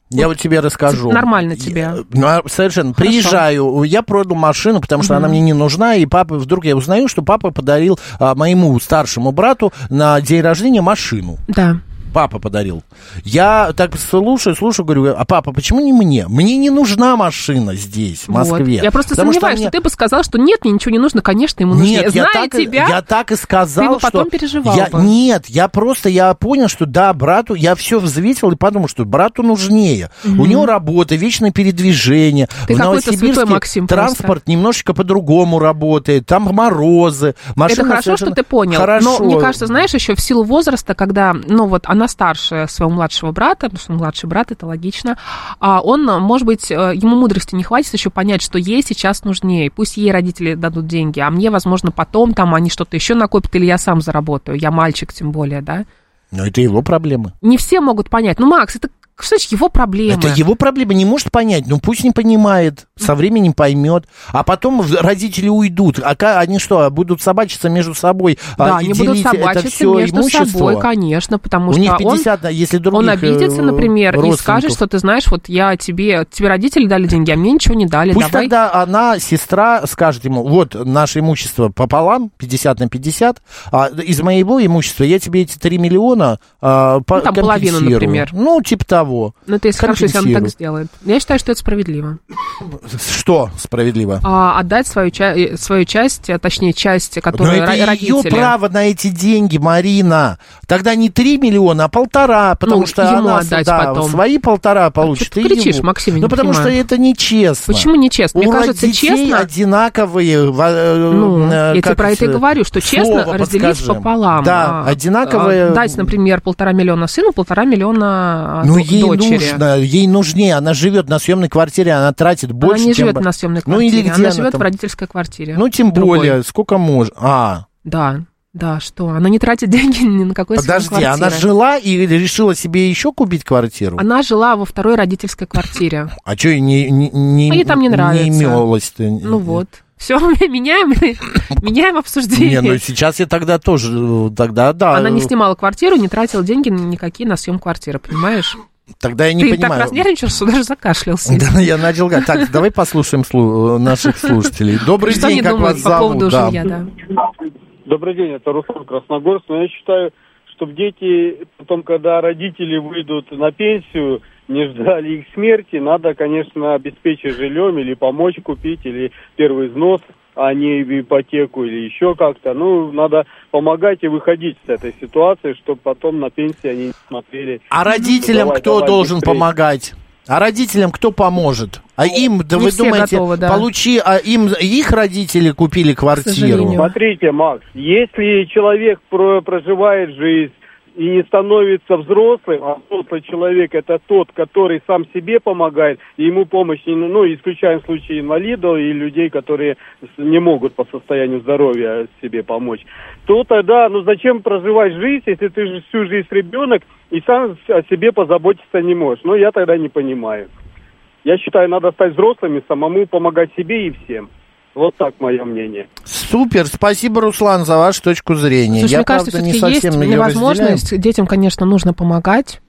Я вот тебе расскажу. нормально тебе. Я- совершенно. Приезжаю, я продал машину, потому что она мне не нужна, и папа, вдруг я узнаю, что папа подарил а, моему старшему брату на день рождения машину. Да. Папа подарил. Я так слушаю, слушаю, говорю, а папа, почему не мне? Мне не нужна машина здесь, в Москве. Вот. Я просто Потому сомневаюсь, что, мне- ты бы сказал, что нет, мне ничего не нужно, конечно, ему нужнее. Нет, я Зная так, тебя, я так и сказал, ты бы потом что переживал я, бы. Нет, я просто, я понял, что да, брату, я все взвесил и подумал, что брату нужнее. У него работа, вечное передвижение. Ты в Новосибирске Максим, просто. транспорт немножечко по-другому работает, там морозы. Машина это хорошо, совершенно- что ты понял. Хорошо. Но мне кажется, знаешь, еще в силу возраста, когда, ну вот, она старше своего младшего брата, потому что он младший брат, это логично, а он, может быть, э, ему мудрости не хватит еще понять, что ей сейчас нужнее. Пусть ей родители дадут деньги, а мне, возможно, потом там они что-то еще накопят, или я сам заработаю. Я мальчик, тем более, да. Но это его проблемы. Не все могут понять. Ну, Макс, это значит его проблемы? Это его проблема, не может понять, ну пусть не понимает, со временем поймет, а потом родители уйдут, а они что, будут собачиться между собой Да, а, и они будут собачиться между имущество? собой, конечно, потому У что них он 50, а если других Он обидится, э, например, и скажет, что ты знаешь, вот я тебе, тебе родители дали деньги, а мне ничего не дали. Пусть Давай. тогда она, сестра, скажет ему, вот наше имущество пополам, 50 на 50, а из моего имущества я тебе эти 3 миллиона а, Ну, там половину, компенсирую». например. Ну, типа того. Ну, это если хорошо, если он так сделает. Я считаю, что это справедливо. Что справедливо? А, отдать свою, ча- э, свою часть, а, точнее, часть, Но которую это ро- ее родители... право на эти деньги, Марина. Тогда не 3 миллиона, а полтора, потому Ну, что она отдать да, потом. свои полтора получит. что ты кричишь, ему. Максим, Ну, потому понимаю. что это нечестно. Почему нечестно? Мне У кажется, детей честно... одинаковые... э, Ну, э, я тебе про это и говорю, что честно разделить пополам. Да, А, одинаковые... а, Дать, например, полтора миллиона сыну, полтора миллиона а, Ну, ей дочери. нужно, ей нужнее. Она живет на съемной квартире, она тратит больше, она не чем... живет на съемной Ну, квартире, или где она она живет там? в родительской квартире. Ну, тем Другой. более, сколько можно... А, Да, да, что? Она не тратит деньги ни на какой подожди, она квартиры. жила и решила себе еще купить квартиру? Она жила во второй родительской квартире. А что ей не, не, не, А ей там не нравится. имелось-то? Ну вот. Все, меняем, меняем Не, обсуждение. ну сейчас я тогда тоже, э, тогда да. Она не снимала квартиру, не тратила деньги никакие на съем квартиры, понимаешь? Тогда я не Ты так понимаю. разнервничал, что даже закашлялся. Да, я начал говорить. Так, давай послушаем слу- наших слушателей. Добрый Что день, как вас по поводу зовут? Да. жилья, да? Добрый день, это Руслан Красногорск. Но я считаю, чтобы дети потом, когда родители выйдут на пенсию, не ждали их смерти, надо, конечно, обеспечить жильем или помочь купить, или первый взнос, а не в ипотеку или еще как-то. Ну, надо помогать и выходить с этой ситуации, чтобы потом на пенсии они не смотрели. А родителям Давай, кто давай, должен быстрее. помогать? А родителям кто поможет? А им, да не вы думаете, готовы, да. получи, а им их родители купили квартиру? Смотрите, Макс, если человек про- проживает жизнь и не становится взрослым, а взрослый человек это тот, который сам себе помогает, и ему помощь, ну, исключаем случаи инвалидов и людей, которые не могут по состоянию здоровья себе помочь, то тогда, ну зачем проживать жизнь, если ты же всю жизнь ребенок и сам о себе позаботиться не можешь? Ну, я тогда не понимаю. Я считаю, надо стать взрослыми, самому помогать себе и всем. Вот так мое мнение. Супер, спасибо, Руслан, за вашу точку зрения. Слушай, Я, мне кажется, правда, не все-таки есть совсем ее невозможность. Детям, конечно, нужно помогать.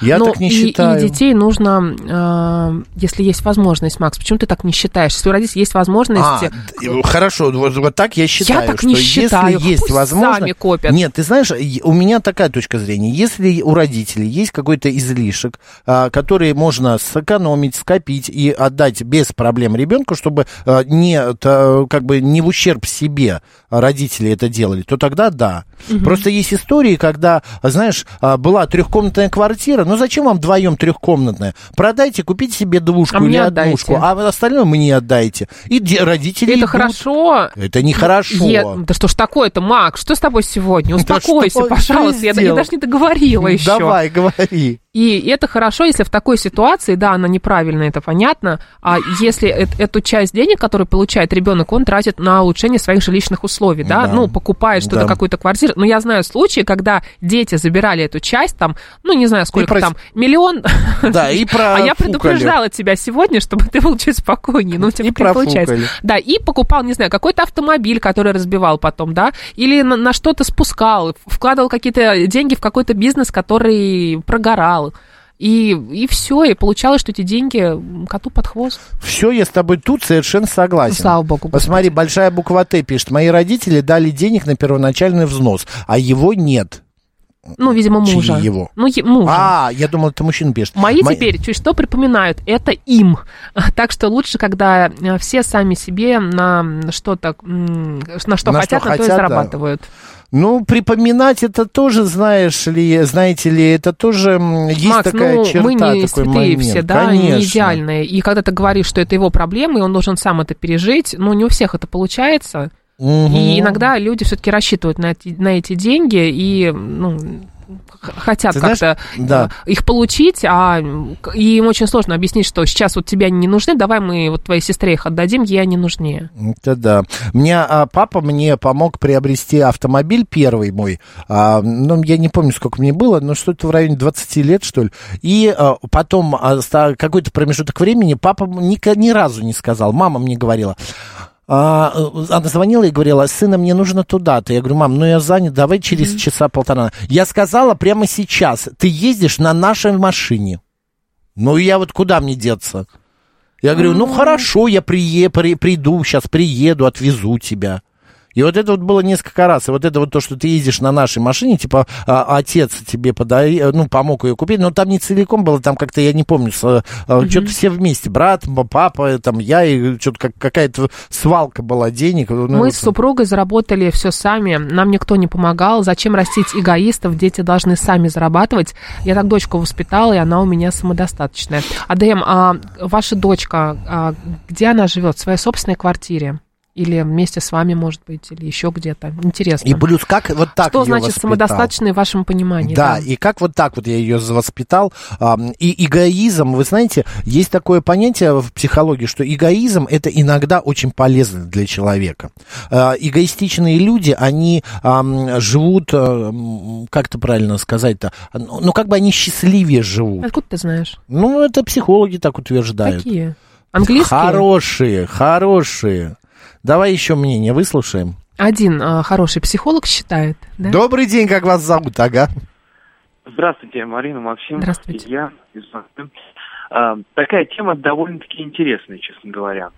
Я но так не и, считаю. и детей нужно, э, если есть возможность, Макс, почему ты так не считаешь? Если у родителей есть возможность... А, д- хорошо, вот, вот так я считаю, так что не считаю. если есть Пусть возможность... сами копят. Нет, ты знаешь, у меня такая точка зрения. Если у родителей есть какой-то излишек, а, который можно сэкономить, скопить и отдать без проблем ребенку, чтобы а, не, как бы не в ущерб себе родители это делали, то тогда да. Просто есть истории, когда, знаешь, а, была трехкомнатная квартира, ну зачем вам вдвоем трехкомнатная? Продайте, купите себе двушку А или мне отдайте. однушку, а остальное мне отдайте. И родители Это идут. хорошо. Это нехорошо. Е- Да что ж такое-то, Макс? Что с тобой сегодня? Да Успокойся, что- пожалуйста. Я, я даже не договорила еще. Давай, говори. И это хорошо, если в такой ситуации, да, она неправильная, это понятно, а если эт- эту часть денег, которую получает ребенок, он тратит на улучшение своих жилищных условий, да, Да. ну, покупает что-то, Да. какую-то квартиру. Но я знаю случаи, когда дети забирали эту часть, там, ну, не знаю, сколько прос- там, миллион. Да, и про А я предупреждала тебя сегодня, чтобы ты был чуть спокойнее. Ну, как получается. Да, и покупал, не знаю, какой-то автомобиль, который разбивал потом, да, или на, на что-то спускал, вкладывал какие-то деньги в какой-то бизнес, который прогорал. И, и все, и получалось, что эти деньги коту под хвост. Все, я с тобой тут совершенно согласен. Слава богу, Посмотри, большая буква Т пишет. Мои родители дали денег на первоначальный взнос, а его нет. Ну, видимо, мужа. Чьи его? Ну, е- мужа. А, я думал, это мужчина пишет. Мои Мои- теперь чуть что припоминают, это им. Так что лучше, когда э, все сами себе на что-то, на что На хотят, что на то и хотят, да. зарабатывают. Ну, припоминать это тоже, знаешь ли, знаете ли, это тоже есть Макс, такая ну, черта, мы не такой святые момент. все, да, Конечно. не идеальные. И когда ты говоришь, что это его проблемы, и он должен сам это пережить, ну, не у всех это получается. Мгм. И иногда люди все-таки рассчитывают на эти, на эти деньги и, ну, хотят как-то да. э, их получить, а и им очень сложно объяснить, что сейчас вот тебе они не нужны, давай мы вот твоей сестре их отдадим, ей они нужнее. Это да. Мне а, папа мне помог приобрести автомобиль первый мой. А, ну, я не помню, сколько мне было, но что-то в районе 20 лет, что ли. И а, потом а, какой-то промежуток времени папа ни, ни разу не сказал. Мама мне говорила. А, э, она звонила и говорила, сына, мне нужно туда-то. Я говорю, мам, ну я занят, давай через часа полтора. Я сказала прямо сейчас, ты ездишь на нашей машине. Ну я вот куда мне деться? Я говорю, ну хорошо, я прие, при- приду, сейчас приеду, отвезу тебя. И вот это вот было несколько раз. И вот это вот то, что ты ездишь на нашей машине, типа а, отец тебе подай, ну, помог ее купить, но там не целиком было, там как-то, я не помню, с, а, что-то все вместе, брат, папа, там я, и что-то как, какая-то свалка была денег. Ну, Мы вот. с супругой заработали все сами, нам никто не помогал. Зачем растить эгоистов? Дети должны сами зарабатывать. Я так дочку воспитала, и она у меня самодостаточная. Адем, а ваша дочка, а где она живет? В своей собственной квартире? Или вместе с вами, может быть, или еще где-то? Интересно. И плюс как вот так Что значит воспитал? самодостаточный в вашем понимании? Да, и как вот так вот я ее воспитал. И эгоизм, вы знаете, есть такое понятие в психологии, что эгоизм это иногда очень полезно для человека. А, Эгоистичные люди, они живут, ам, как это правильно сказать-то, ну ну, как бы они счастливее живут. Откуда ты знаешь? Ну, это психологи так утверждают. Какие? Английские? Хорошие, хорошие. Давай еще мнение выслушаем. Один а, хороший психолог считает, да? Добрый день, как вас зовут, ага? Здравствуйте, Марина, Максим. Здравствуйте. Я из Москвы. А, Такая тема довольно-таки интересная, честно говоря.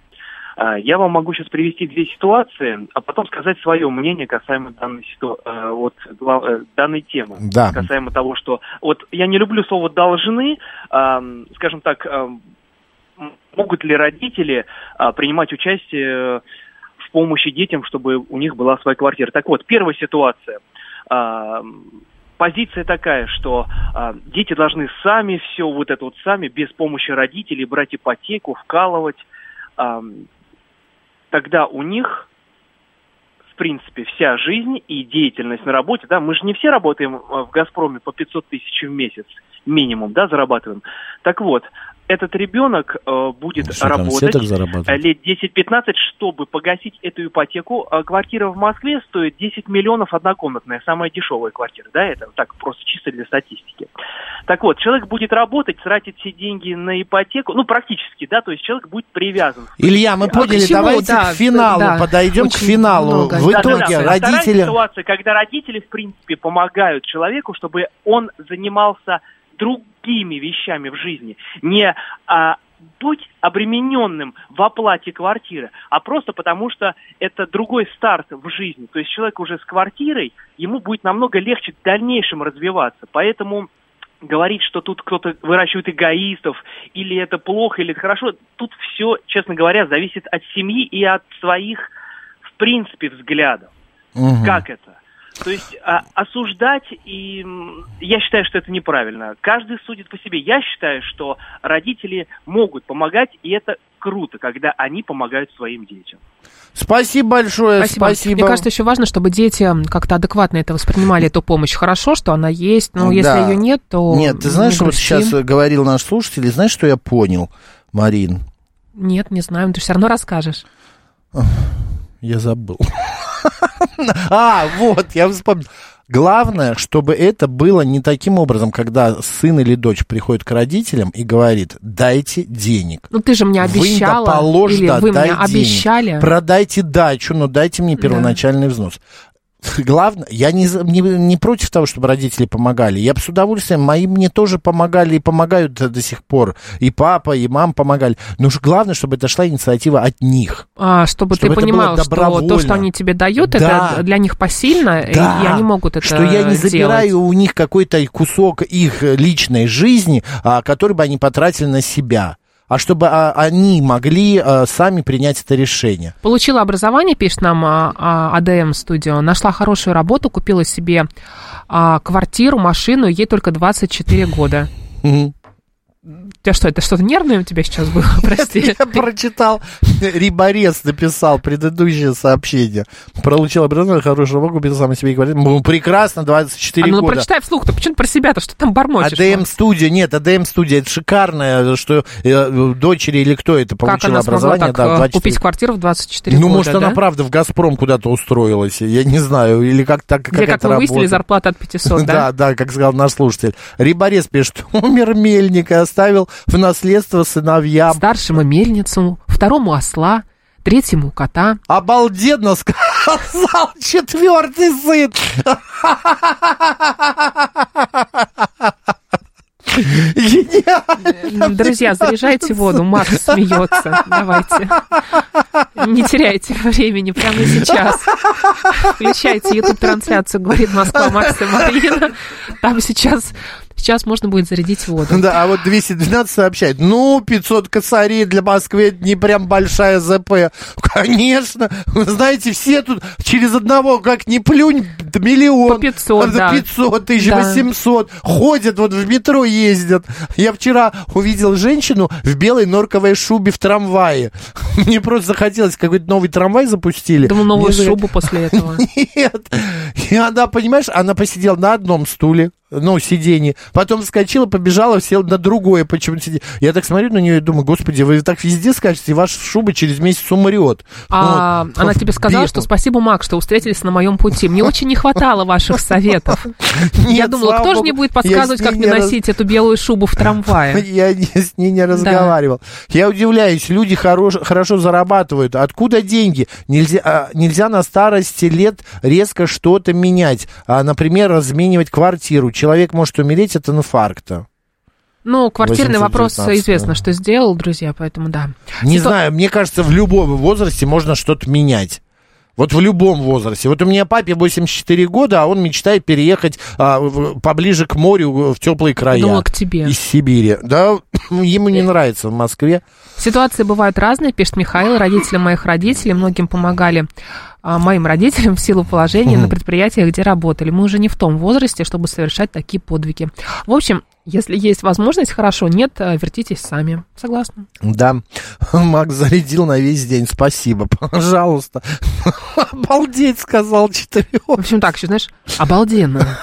А, Я вам могу сейчас привести две ситуации, а потом сказать свое мнение касаемо данной, ситу- э, вот, э, данной темы. Да. Касаемо того, что... Вот я не люблю слово «должны», скажем так, могут ли родители а, принимать участие в помощи детям, чтобы у них была своя квартира. Так вот, первая ситуация. А, Позиция такая, что а, дети должны сами все вот это вот сами, без помощи родителей, брать ипотеку, вкалывать. Ам, тогда у них, в принципе, вся жизнь и деятельность на работе, да, мы же не все работаем а, в «Газпроме» по 500 тысяч в месяц минимум, да, зарабатываем. Так вот, этот ребенок э, будет Что все работать э, лет 10-15, чтобы погасить эту ипотеку. А Квартира в Москве стоит 10 миллионов однокомнатная, самая дешевая квартира, да, это так просто чисто для статистики. Так вот, человек будет работать, тратить все деньги на ипотеку, ну, практически, да, то есть человек будет привязан. Илья, мы А поняли, чему? давайте Да, к финалу да, подойдем к финалу. много. В Да, итоге Да-да-да. Вторая родители... ситуация, когда родители, в принципе, помогают человеку, чтобы он занимался другими вещами в жизни. Не а, быть обремененным в оплате квартиры, а просто потому, что это другой старт в жизни. То есть человек уже с квартирой, ему будет намного легче в дальнейшем развиваться. Поэтому говорить, что тут кто-то выращивает эгоистов, или это плохо, или это хорошо, тут все, честно говоря, зависит от семьи и от своих, в принципе, взглядов. Мгм. Как это? То есть а, осуждать, и я считаю, что это неправильно. Каждый судит по себе. Я считаю, что родители могут помогать, и это круто, когда они помогают своим детям. Спасибо большое, Спасибо. спасибо. Мне кажется, еще важно, чтобы дети как-то адекватно это воспринимали, эту помощь. Хорошо, что она есть, но если Да. ее нет, то... Нет, ты не знаешь, вот грусти. сейчас говорил наш слушатель, и знаешь, что я понял, Марин? Нет, не знаю, ты все равно расскажешь. Я забыл. А, вот, я вспомнил. Главное, чтобы это было не таким образом, когда сын или дочь приходит к родителям и говорит, дайте денег. Ну, ты же мне обещала, Вы положь, или да, вы мне денег. обещали. Продайте дачу, но дайте мне Да. первоначальный взнос. Главное, я не, не, не против того, чтобы родители помогали. Я бы с удовольствием, мои мне тоже помогали и помогают до, сих пор. И папа, и мам помогали. Но уж главное, чтобы это шла инициатива от них. А, чтобы, Чтобы ты понимал, что то, что они тебе дают, Да. это для них посильно, и- Да, и они могут это что я не сделать. забираю у них какой-то кусок их личной жизни, а, который бы они потратили на себя. А чтобы а, они могли а, сами принять это решение. Получила образование, пишет нам а, а, АДМ студио, нашла хорошую работу, купила себе а, квартиру, машину, ей только 24 года. У тебя что, это что-то нервное у тебя сейчас было? Прости. Я прочитал, Риборез написал предыдущее сообщение. Получил образование, хорошую работу, купил сам себе квартиру. Ну, прекрасно, 24 А ну, ну года. прочитай вслух-то, почему про себя-то, что там бормочешь? АДМ студия, нет, АДМ студия, это шикарное, что э, дочери или кто это Как она смогла образование, так да, э, 24. купить квартиру в 24 Ну, года, может, она да? правда в Газпром куда-то устроилась, я не знаю, или как так Где, какая-то как вы выяснили, работа. зарплата от 500, да? Да, да, как сказал наш слушатель. Риборез пишет, умер мельник и оставил в наследство сыновьям. Старшему мельницу, второму осла, третьему кота. Обалденно сказал четвертый сын. Гениально. Друзья, заряжайте воду, Макс смеется. Давайте. Не теряйте времени прямо сейчас. Включайте YouTube-трансляцию, говорит Москва, Макс и Марина. Там сейчас, сейчас можно будет зарядить воду. Да, а вот 212 сообщает, ну, 500 косарей для Москвы это не прям большая ЗП. Конечно, вы знаете, все тут через одного, как ни плюнь, миллион. По 500, А, да. 500, тысяч, Да. 800. Ходят, вот в метро ездят. Я вчера увидел женщину в белой норковой шубе в трамвае. Мне просто захотелось, какой-то новый трамвай запустили. Думаю, новую Мне шубу после этого. нет. И она, понимаешь, она посидела на одном стуле, ну, сиденье, потом вскочила, побежала, села на другое почему-то сиденье. Я так смотрю на нее и думаю, господи, вы так везде скажете, и ваша шуба через месяц умрет. А Вот. она тебе сказала, что спасибо, Макс, что встретились на моем пути. Мне очень не хватало ваших советов. Я Нет, думала, слава кто же мне будет я подсказывать, как не мне раз- носить эту белую шубу в трамвае? Я с ней не разговаривал. Я удивляюсь, люди хорош, хорошо зарабатывают. Откуда деньги? Нельзя, а, нельзя на старости лет резко что-то менять. А, например, разменивать квартиру. Человек может умереть от инфаркта. Ну, квартирный вопрос 819, известно, да. что сделал, друзья, поэтому да. Не Ситу- знаю, мне кажется, в любом возрасте можно что-то менять. Вот в любом возрасте. Вот у меня папе 84 года, а он мечтает переехать а, в- поближе к морю, в теплые края. Думала, к тебе. Из Сибири. Да, ему не нравится в Москве. Ситуации бывают разные, пишет Михаил. Родители моих родителей многим помогали а, моим родителям в силу положения на предприятиях, где работали. Мы уже не в том возрасте, чтобы совершать такие подвиги. В общем, если есть возможность, хорошо, нет, а, вертитесь сами. Согласна. Да, Макс зарядил на весь день. Спасибо, пожалуйста. Обалдеть, сказал четырех. В общем, так, еще, знаешь, обалденно.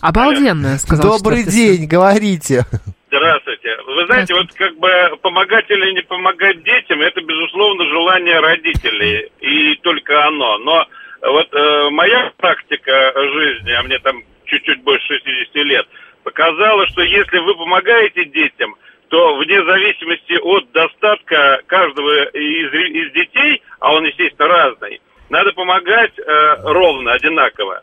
Обалденно, сказал Добрый день, говорите. Здравствуйте. Вы знаете, вот как бы помогать или не помогать детям, это, безусловно, желание родителей, и только оно. Но вот э, моя практика жизни, а мне там чуть-чуть больше 60 лет, показала, что если вы помогаете детям, то вне зависимости от достатка каждого из, из детей, а он, естественно, разный, надо помогать э, ровно, одинаково.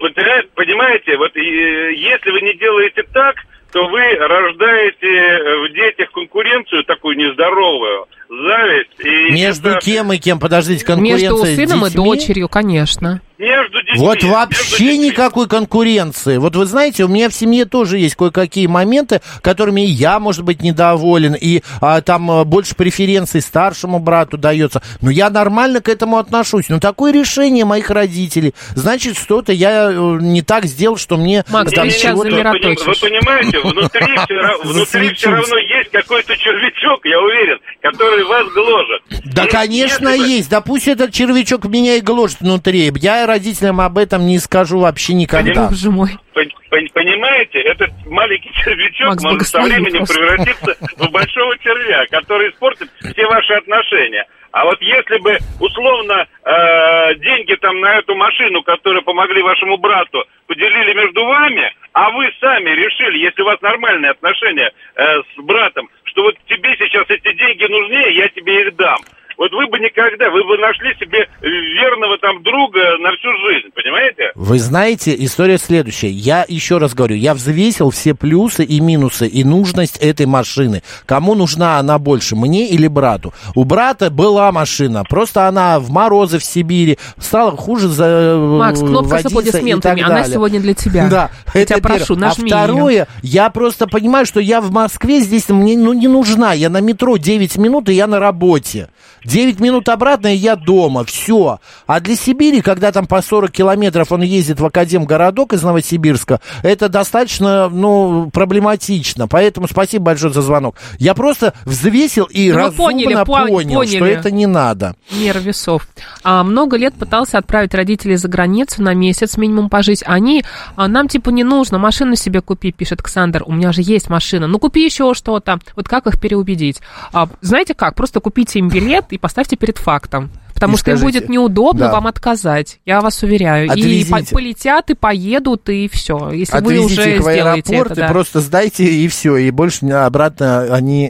Вот, э, понимаете, вот э, если вы не делаете так, то вы рождаете э, в детях конкуренцию такую нездоровую, зависть. И Между это кем и кем? Подождите, конкуренция Между с сыном и дочерью, конечно. Между детьми. Вот между вообще детьми. никакой конкуренции. Вот вы знаете, у меня в семье тоже есть кое-какие моменты, которыми я, может быть, недоволен, и а, там а, больше преференций старшему брату дается. Но я нормально к этому отношусь. Но такое решение моих родителей. Значит, что-то я э, не так сделал, что мне Макс, там ты сейчас Вы, вы понимаете, внутри все, внутри равно есть какой-то червячок, я уверен, который вас гложет. Да, И конечно, если есть. Да пусть этот червячок меня и гложет внутри. Я родителям об этом не скажу вообще никогда. Боже мой. Пон- пон- Понимаете, этот маленький червячок Макс, может со временем просто. превратиться в большого червя, который испортит все ваши отношения. А вот если бы, условно, э, деньги там на эту машину, которые помогли вашему брату, поделили между вами, а вы сами решили, если у вас нормальные отношения э, с братом, что вот тебе сейчас эти деньги нужнее, я тебе их дам. Вот вы бы никогда, вы бы нашли себе верного там друга на всю жизнь, понимаете? Вы знаете, история следующая. Я еще раз говорю, я взвесил все плюсы и минусы и нужность этой машины. Кому нужна она больше, мне или брату? У брата была машина, просто она в морозы в Сибири стала хуже за Макс, кнопка с аплодисментами, она сегодня для тебя. Да, я это тебя прошу, первое. нажми А второе, я просто понимаю, что я в Москве, здесь мне ну, не нужна. Я на метро 9 минут, и я на работе. 9 минут обратно, и я дома. Все. А для Сибири, когда там по 40 километров он ездит в Академгородок из Новосибирска, это достаточно, ну, проблематично. Поэтому спасибо большое за звонок. Я просто взвесил и Ну, разумно поняли, по- понял, что поняли. это не надо. Мера весов. А, много лет пытался отправить родителей за границу на месяц минимум пожить. Они, а, нам типа не нужно, машину себе купи, пишет Александр. У меня же есть машина. Ну, купи еще что-то. Вот как их переубедить? А, знаете как? Просто купите им билет и поставьте перед фактом. Потому И что им скажите, будет неудобно да. вам отказать. Я вас уверяю. И Отвезите. по- полетят, и поедут, и все. Если вы Отвезите уже их в аэропорт это, и да. просто сдайте, и все. И больше обратно они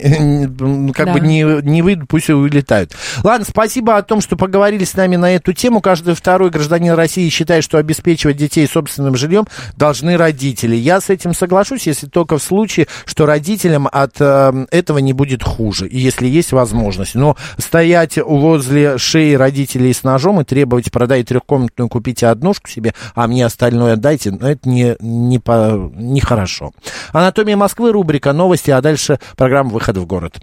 как Да. бы не, не выйдут, пусть и улетают. Ладно, спасибо о том, что поговорили с нами на эту тему. Каждый второй гражданин России считает, что обеспечивать детей собственным жильем должны родители. Я с этим соглашусь, если только в случае, что родителям от э, этого не будет хуже, и если есть возможность. Но стоять возле шеи родителей с ножом и требовать продать трехкомнатную, купите однушку себе, а мне остальное отдайте, ну, это не, не, по, не хорошо. Анатомия Москвы, рубрика новости, а дальше программа «Выход в город».